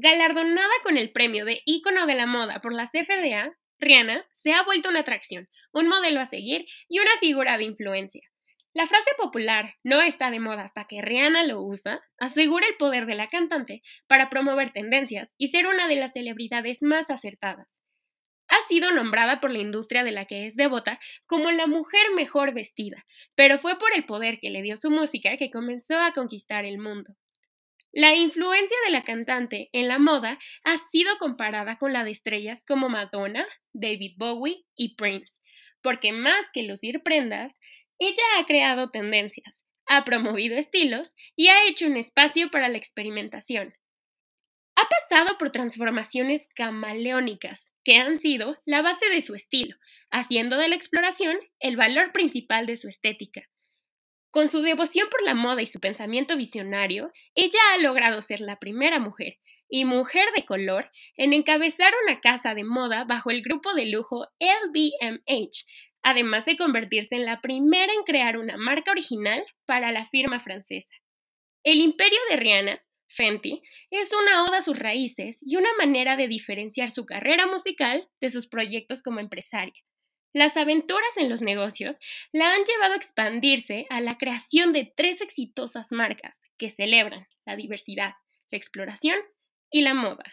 Galardonada con el premio de ícono de la moda por la CFDA, Rihanna se ha vuelto una atracción, un modelo a seguir y una figura de influencia. La frase popular no está de moda hasta que Rihanna lo usa asegura el poder de la cantante para promover tendencias y ser una de las celebridades más acertadas. Ha sido nombrada por la industria de la que es devota como la mujer mejor vestida, pero fue por el poder que le dio su música que comenzó a conquistar el mundo. La influencia de la cantante en la moda ha sido comparada con la de estrellas como Madonna, David Bowie y Prince, porque más que lucir prendas, ella ha creado tendencias, ha promovido estilos y ha hecho un espacio para la experimentación. Ha pasado por transformaciones camaleónicas que han sido la base de su estilo, haciendo de la exploración el valor principal de su estética. Con su devoción por la moda y su pensamiento visionario, ella ha logrado ser la primera mujer, y mujer de color, en encabezar una casa de moda bajo el grupo de lujo LVMH, además de convertirse en la primera en crear una marca original para la firma francesa. El imperio de Rihanna, Fenty, es una oda a sus raíces y una manera de diferenciar su carrera musical de sus proyectos como empresaria. Las aventuras en los negocios la han llevado a expandirse a la creación de tres exitosas marcas que celebran la diversidad, la exploración y la moda.